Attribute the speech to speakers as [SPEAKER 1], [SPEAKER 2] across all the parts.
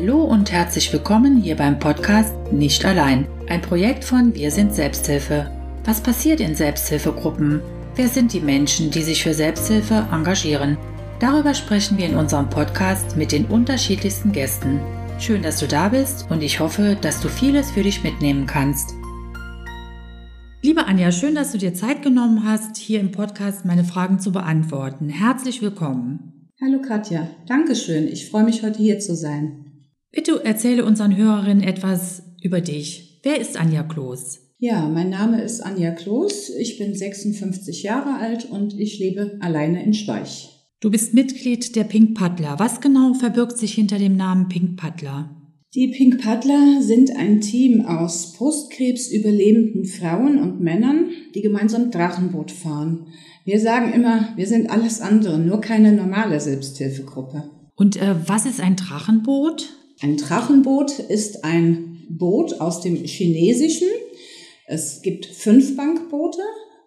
[SPEAKER 1] Hallo und herzlich willkommen hier beim Podcast Nicht allein, ein Projekt von Wir sind Selbsthilfe. Was passiert in Selbsthilfegruppen? Wer sind die Menschen, die sich für Selbsthilfe engagieren? Darüber sprechen wir in unserem Podcast mit den unterschiedlichsten Gästen. Schön, dass du da bist und ich hoffe, dass du vieles für dich mitnehmen kannst. Liebe Anja, schön, dass du dir Zeit genommen hast, hier im Podcast meine Fragen zu beantworten. Herzlich willkommen.
[SPEAKER 2] Hallo Katja, Dankeschön. Ich freue mich, heute hier zu sein.
[SPEAKER 1] Bitte erzähle unseren Hörerinnen etwas über dich. Wer ist Anja Kloß?
[SPEAKER 2] Ja, mein Name ist Anja Kloß. Ich bin 56 Jahre alt und ich lebe alleine in Schweich.
[SPEAKER 1] Du bist Mitglied der Pink Paddler. Was genau verbirgt sich hinter dem Namen Pink Paddler?
[SPEAKER 2] Die Pink Paddler sind ein Team aus Brustkrebs-überlebenden Frauen und Männern, die gemeinsam Drachenboot fahren. Wir sagen immer, wir sind alles andere, nur keine normale Selbsthilfegruppe.
[SPEAKER 1] Und äh, was ist ein Drachenboot?
[SPEAKER 2] Ein Drachenboot ist ein Boot aus dem Chinesischen. Es gibt fünf Bankboote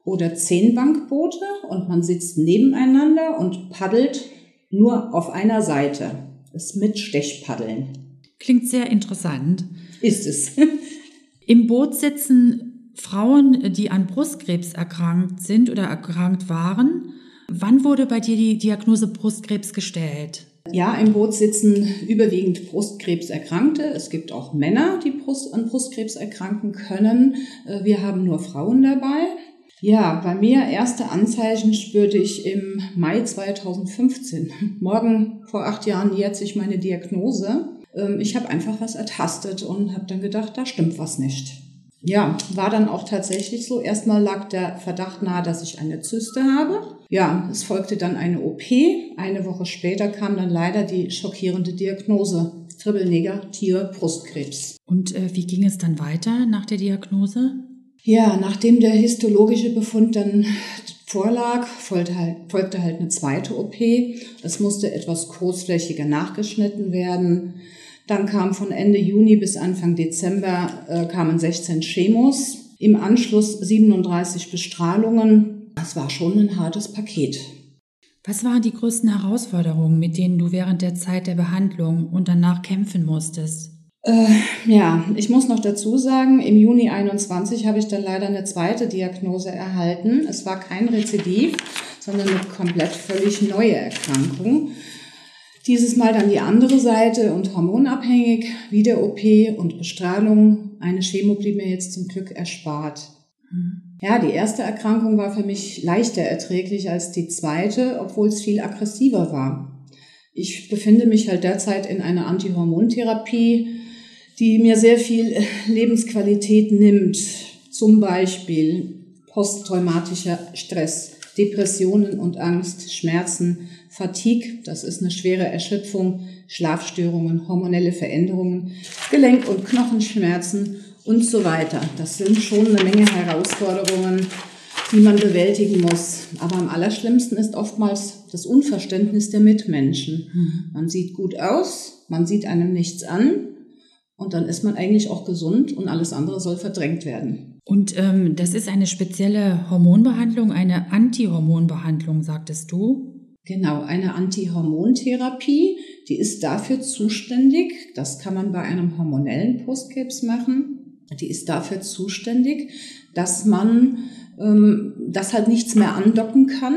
[SPEAKER 2] oder zehn Bankboote und man sitzt nebeneinander und paddelt nur auf einer Seite. Das ist mit Stechpaddeln.
[SPEAKER 1] Klingt sehr interessant.
[SPEAKER 2] Ist es.
[SPEAKER 1] Im Boot sitzen Frauen, die an Brustkrebs erkrankt sind oder erkrankt waren. Wann wurde bei dir die Diagnose Brustkrebs gestellt?
[SPEAKER 2] Ja, im Boot sitzen überwiegend Brustkrebserkrankte. Es gibt auch Männer, die Brust, an Brustkrebs erkranken können. Äh, wir haben nur Frauen dabei. Ja, bei mir erste Anzeichen spürte ich im Mai 2015. Morgen vor acht Jahren jährt sich meine Diagnose. Ähm, ich habe einfach was ertastet und habe dann gedacht, da stimmt was nicht. Ja, war dann auch tatsächlich so. Erstmal lag der Verdacht nahe, dass ich eine Zyste habe. Ja, es folgte dann eine OP. Eine Woche später kam dann leider die schockierende Diagnose. Triple-negativer Brustkrebs.
[SPEAKER 1] Und äh, wie ging es dann weiter nach der Diagnose?
[SPEAKER 2] Ja, nachdem der histologische Befund dann vorlag, folgte halt, folgte halt eine zweite OP. Es musste etwas großflächiger nachgeschnitten werden. Dann kam von Ende Juni bis Anfang Dezember äh, kamen 16 Chemos. Im Anschluss 37 Bestrahlungen. Das war schon ein hartes Paket.
[SPEAKER 1] Was waren die größten Herausforderungen, mit denen du während der Zeit der Behandlung und danach kämpfen musstest?
[SPEAKER 2] Äh, ja, ich muss noch dazu sagen, im Juni 21 habe ich dann leider eine zweite Diagnose erhalten. Es war kein Rezidiv, sondern eine komplett völlig neue Erkrankung. Dieses Mal dann die andere Seite und hormonabhängig, wieder OP und Bestrahlung. Eine Chemo blieb mir jetzt zum Glück erspart. Ja, die erste Erkrankung war für mich leichter erträglich als die zweite, obwohl es viel aggressiver war. Ich befinde mich halt derzeit in einer Antihormontherapie, die mir sehr viel Lebensqualität nimmt. Zum Beispiel posttraumatischer Stress, Depressionen und Angst, Schmerzen, Fatigue, das ist eine schwere Erschöpfung, Schlafstörungen, hormonelle Veränderungen, Gelenk- und Knochenschmerzen und so weiter. Das sind schon eine Menge Herausforderungen, die man bewältigen muss. Aber am allerschlimmsten ist oftmals das Unverständnis der Mitmenschen. Mhm. Man sieht gut aus, man sieht einem nichts an, und dann ist man eigentlich auch gesund und alles andere soll verdrängt werden.
[SPEAKER 1] Und ähm, das ist eine spezielle Hormonbehandlung, eine Antihormonbehandlung, sagtest du?
[SPEAKER 2] Genau, eine Antihormontherapie, die ist dafür zuständig, das kann man bei einem hormonellen Brustkrebs machen, die ist dafür zuständig, dass man ähm, das halt nichts mehr andocken kann.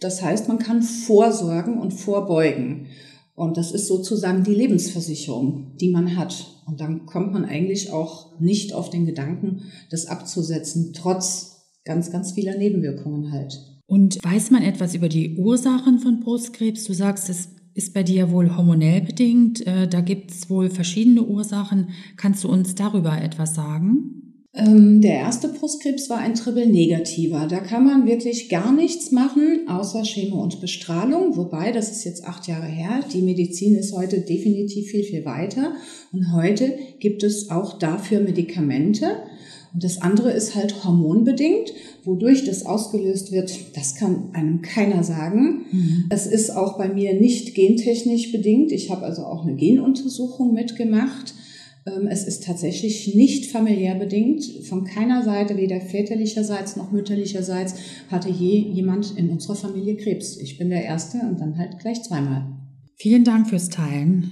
[SPEAKER 2] Das heißt, man kann vorsorgen und vorbeugen. Und das ist sozusagen die Lebensversicherung, die man hat. Und dann kommt man eigentlich auch nicht auf den Gedanken, das abzusetzen, trotz ganz, ganz vieler Nebenwirkungen halt.
[SPEAKER 1] Und weiß man etwas über die Ursachen von Brustkrebs? Du sagst, es ist bei dir wohl hormonell bedingt. Äh, da gibt es wohl verschiedene Ursachen. Kannst du uns darüber etwas sagen?
[SPEAKER 2] Ähm, der erste Brustkrebs war ein Triple-negativer. Da kann man wirklich gar nichts machen, außer Chemo und Bestrahlung. Wobei, das ist jetzt acht Jahre her. Die Medizin ist heute definitiv viel, viel weiter. Und heute gibt es auch dafür Medikamente. Und das andere ist halt hormonbedingt. Wodurch das ausgelöst wird, das kann einem keiner sagen. Mhm. Es ist auch bei mir nicht gentechnisch bedingt. Ich habe also auch eine Genuntersuchung mitgemacht. Ähm, es ist tatsächlich nicht familiär bedingt. Von keiner Seite, weder väterlicherseits noch mütterlicherseits, hatte je jemand in unserer Familie Krebs. Ich bin der Erste und dann halt gleich zweimal.
[SPEAKER 1] Vielen Dank fürs Teilen.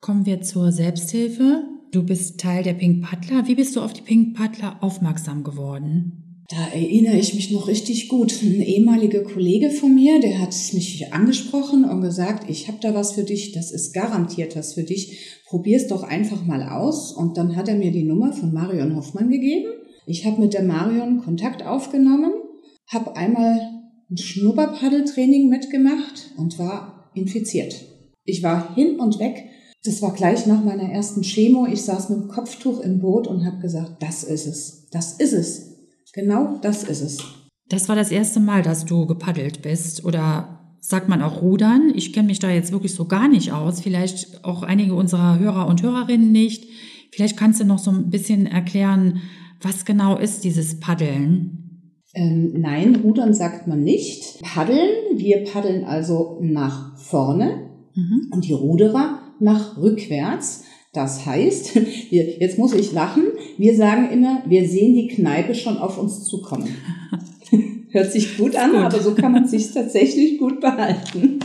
[SPEAKER 1] kommen wir zur Selbsthilfe. Du bist Teil der Pink Paddler. Wie bist du auf die Pink Paddler aufmerksam geworden?
[SPEAKER 2] Da erinnere ich mich noch richtig gut. Ein ehemaliger Kollege von mir, der hat mich angesprochen und gesagt, ich habe da was für dich, das ist garantiert was für dich. Probier's doch einfach mal aus. Und dann hat er mir die Nummer von Marion Hoffmann gegeben. Ich habe mit der Marion Kontakt aufgenommen, habe einmal ein Schnupperpaddeltraining mitgemacht und war infiziert. Ich war hin und weg. Das war gleich nach meiner ersten Chemo. Ich saß mit dem Kopftuch im Boot und habe gesagt, das ist es, das ist es. Genau das ist es.
[SPEAKER 1] Das war das erste Mal, dass du gepaddelt bist oder sagt man auch rudern? Ich kenne mich da jetzt wirklich so gar nicht aus. Vielleicht auch einige unserer Hörer und Hörerinnen nicht. Vielleicht kannst du noch so ein bisschen erklären, was genau ist dieses Paddeln?
[SPEAKER 2] Ähm, nein, rudern sagt man nicht. Paddeln, wir paddeln also nach vorne mhm. und die Ruderer nach rückwärts. Das heißt, wir, jetzt muss ich lachen, wir sagen immer, wir sehen die Kneipe schon auf uns zukommen. Hört sich gut an, gut. aber so kann man sich tatsächlich gut behalten.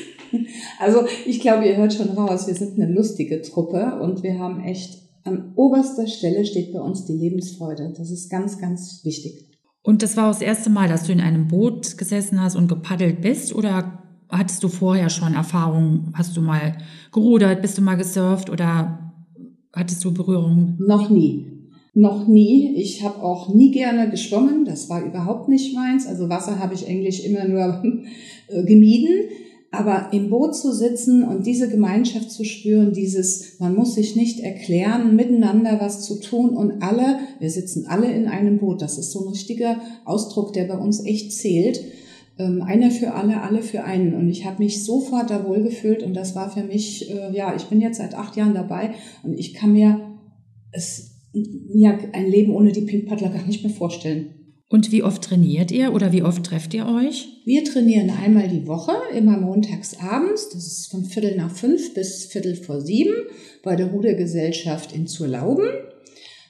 [SPEAKER 2] also ich glaube, ihr hört schon raus, wir sind eine lustige Truppe und wir haben echt an oberster Stelle steht bei uns die Lebensfreude. Das ist ganz, ganz wichtig.
[SPEAKER 1] Und das war das erste Mal, dass du in einem Boot gesessen hast und gepaddelt bist oder hattest du vorher schon Erfahrungen? Hast du mal gerudert, bist du mal gesurft oder hattest du Berührung?
[SPEAKER 2] Noch nie. Noch nie. Ich habe auch nie gerne geschwommen. Das war überhaupt nicht meins. Also Wasser habe ich eigentlich immer nur äh, gemieden. Aber im Boot zu sitzen und diese Gemeinschaft zu spüren, dieses, man muss sich nicht erklären, miteinander was zu tun und alle, wir sitzen alle in einem Boot. Das ist so ein richtiger Ausdruck, der bei uns echt zählt. Ähm, einer für alle, alle für einen. Und ich habe mich sofort da wohlgefühlt und das war für mich, äh, ja, ich bin jetzt seit acht Jahren dabei und ich kann mir es, ja, ein Leben ohne die Pink Paddler gar nicht mehr vorstellen.
[SPEAKER 1] Und wie oft trainiert ihr oder wie oft trefft ihr euch?
[SPEAKER 2] Wir trainieren einmal die Woche, immer montags abends. Das ist von Viertel nach fünf bis Viertel vor sieben bei der Rudergesellschaft in Zurlauben.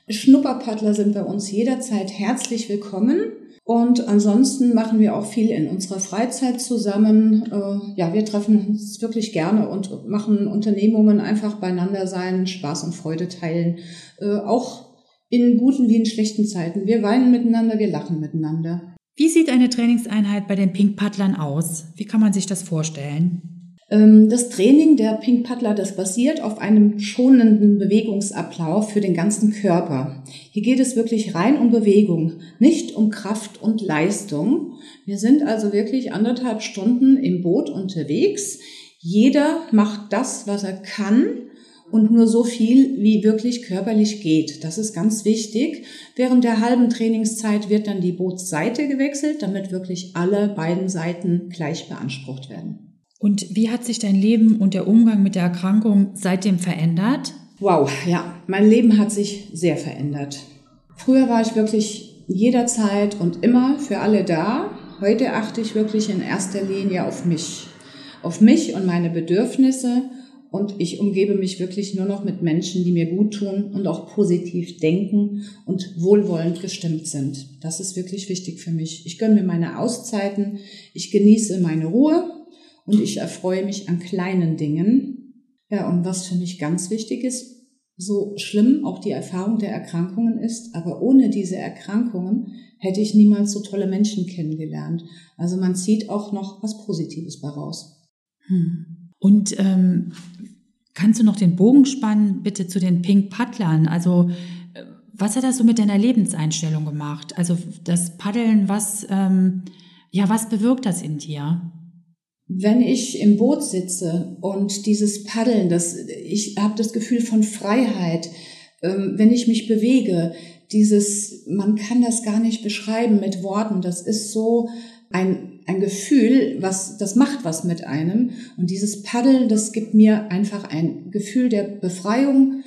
[SPEAKER 2] Schnupperpaddler sind bei uns jederzeit herzlich willkommen. Und ansonsten machen wir auch viel in unserer Freizeit zusammen. Äh, ja, wir treffen uns wirklich gerne und machen Unternehmungen einfach beieinander sein, Spaß und Freude teilen. Äh, auch in guten wie in schlechten Zeiten. Wir weinen miteinander, wir lachen miteinander.
[SPEAKER 1] Wie sieht eine Trainingseinheit bei den Pink Paddlern aus? Wie kann man sich das vorstellen?
[SPEAKER 2] Ähm, das Training der Pink Paddler, das basiert auf einem schonenden Bewegungsablauf für den ganzen Körper. Hier geht es wirklich rein um Bewegung, nicht um Kraft und Leistung. Wir sind also wirklich anderthalb Stunden im Boot unterwegs. Jeder macht das, was er kann und nur so viel, wie wirklich körperlich geht. Das ist ganz wichtig. Während der halben Trainingszeit wird dann die Bootsseite gewechselt, damit wirklich alle beiden Seiten gleich beansprucht werden.
[SPEAKER 1] Und wie hat sich dein Leben und der Umgang mit der Erkrankung seitdem verändert?
[SPEAKER 2] Wow, ja, mein Leben hat sich sehr verändert. Früher war ich wirklich jederzeit und immer für alle da. Heute achte ich wirklich in erster Linie auf mich, auf mich und meine Bedürfnisse und ich umgebe mich wirklich nur noch mit Menschen, die mir gut tun und auch positiv denken und wohlwollend gestimmt sind. Das ist wirklich wichtig für mich. Ich gönne mir meine Auszeiten, ich genieße meine Ruhe und ich erfreue mich an kleinen Dingen. Ja, und was für mich ganz wichtig ist, so schlimm auch die Erfahrung der Erkrankungen ist, aber ohne diese Erkrankungen hätte ich niemals so tolle Menschen kennengelernt. Also man zieht auch noch was Positives daraus.
[SPEAKER 1] Hm. Und ähm, kannst du noch den Bogen spannen, bitte zu den Pink Paddlern? Also äh, was hat das so mit deiner Lebenseinstellung gemacht? Also das Paddeln, was, ähm, ja, was bewirkt das in dir?
[SPEAKER 2] Wenn ich im Boot sitze und dieses Paddeln, das, ich habe das Gefühl von Freiheit, ähm, wenn ich mich bewege, dieses, man kann das gar nicht beschreiben mit Worten, das ist so ein, ein Gefühl, was, das macht was mit einem. Und dieses Paddeln, das gibt mir einfach ein Gefühl der Befreiung.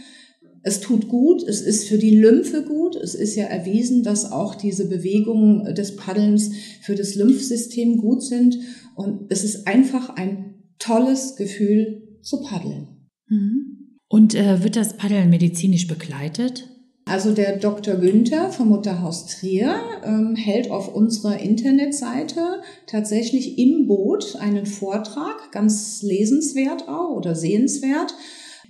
[SPEAKER 2] Es tut gut, es ist für die Lymphe gut. Es ist ja erwiesen, dass auch diese Bewegungen des Paddelns für das Lymphsystem gut sind. Und es ist einfach ein tolles Gefühl zu paddeln.
[SPEAKER 1] Mhm. Und äh, wird das Paddeln medizinisch begleitet?
[SPEAKER 2] Also der Dr. Günther vom Mutterhaus Trier ähm, hält auf unserer Internetseite tatsächlich im Boot einen Vortrag, ganz lesenswert auch oder sehenswert,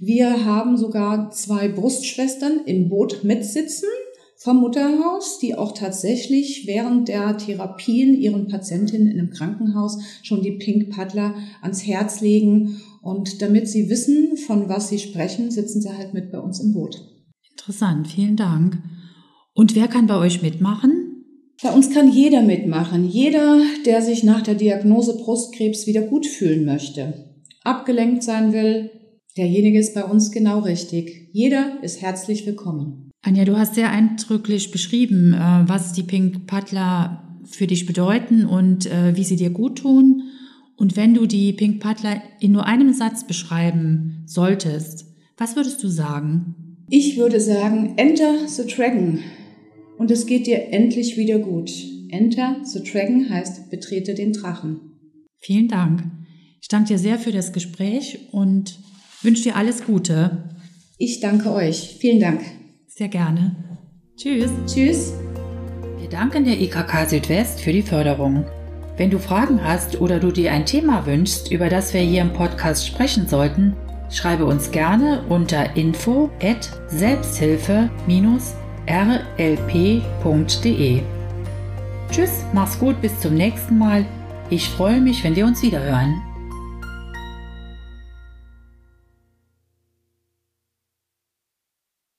[SPEAKER 2] Wir haben sogar zwei Brustschwestern im Boot mitsitzen vom Mutterhaus, die auch tatsächlich während der Therapien ihren Patientinnen in einem Krankenhaus schon die Pink Paddler ans Herz legen. Und damit sie wissen, von was sie sprechen, sitzen sie halt mit bei uns im Boot.
[SPEAKER 1] Interessant, vielen Dank. Und wer kann bei euch mitmachen?
[SPEAKER 2] Bei uns kann jeder mitmachen. Jeder, der sich nach der Diagnose Brustkrebs wieder gut fühlen möchte, abgelenkt sein will, derjenige ist bei uns genau richtig. Jeder ist herzlich willkommen.
[SPEAKER 1] Anja, du hast sehr eindrücklich beschrieben, äh, was die Pink Paddler für dich bedeuten und äh, wie sie dir gut tun. Und wenn du die Pink Paddler in nur einem Satz beschreiben solltest, was würdest du sagen?
[SPEAKER 2] Ich würde sagen, enter the dragon. Und es geht dir endlich wieder gut. Enter the dragon heißt betrete den Drachen.
[SPEAKER 1] Vielen Dank. Ich danke dir sehr für das Gespräch und wünsche dir alles Gute.
[SPEAKER 2] Ich danke euch. Vielen Dank.
[SPEAKER 1] Sehr gerne. Tschüss.
[SPEAKER 2] Tschüss.
[SPEAKER 1] Wir danken der IKK Südwest für die Förderung. Wenn du Fragen hast oder du dir ein Thema wünschst, über das wir hier im Podcast sprechen sollten, schreibe uns gerne unter info at selbsthilfe-rlp.de. Tschüss, mach's gut, bis zum nächsten Mal. Ich freue mich, wenn wir uns wiederhören.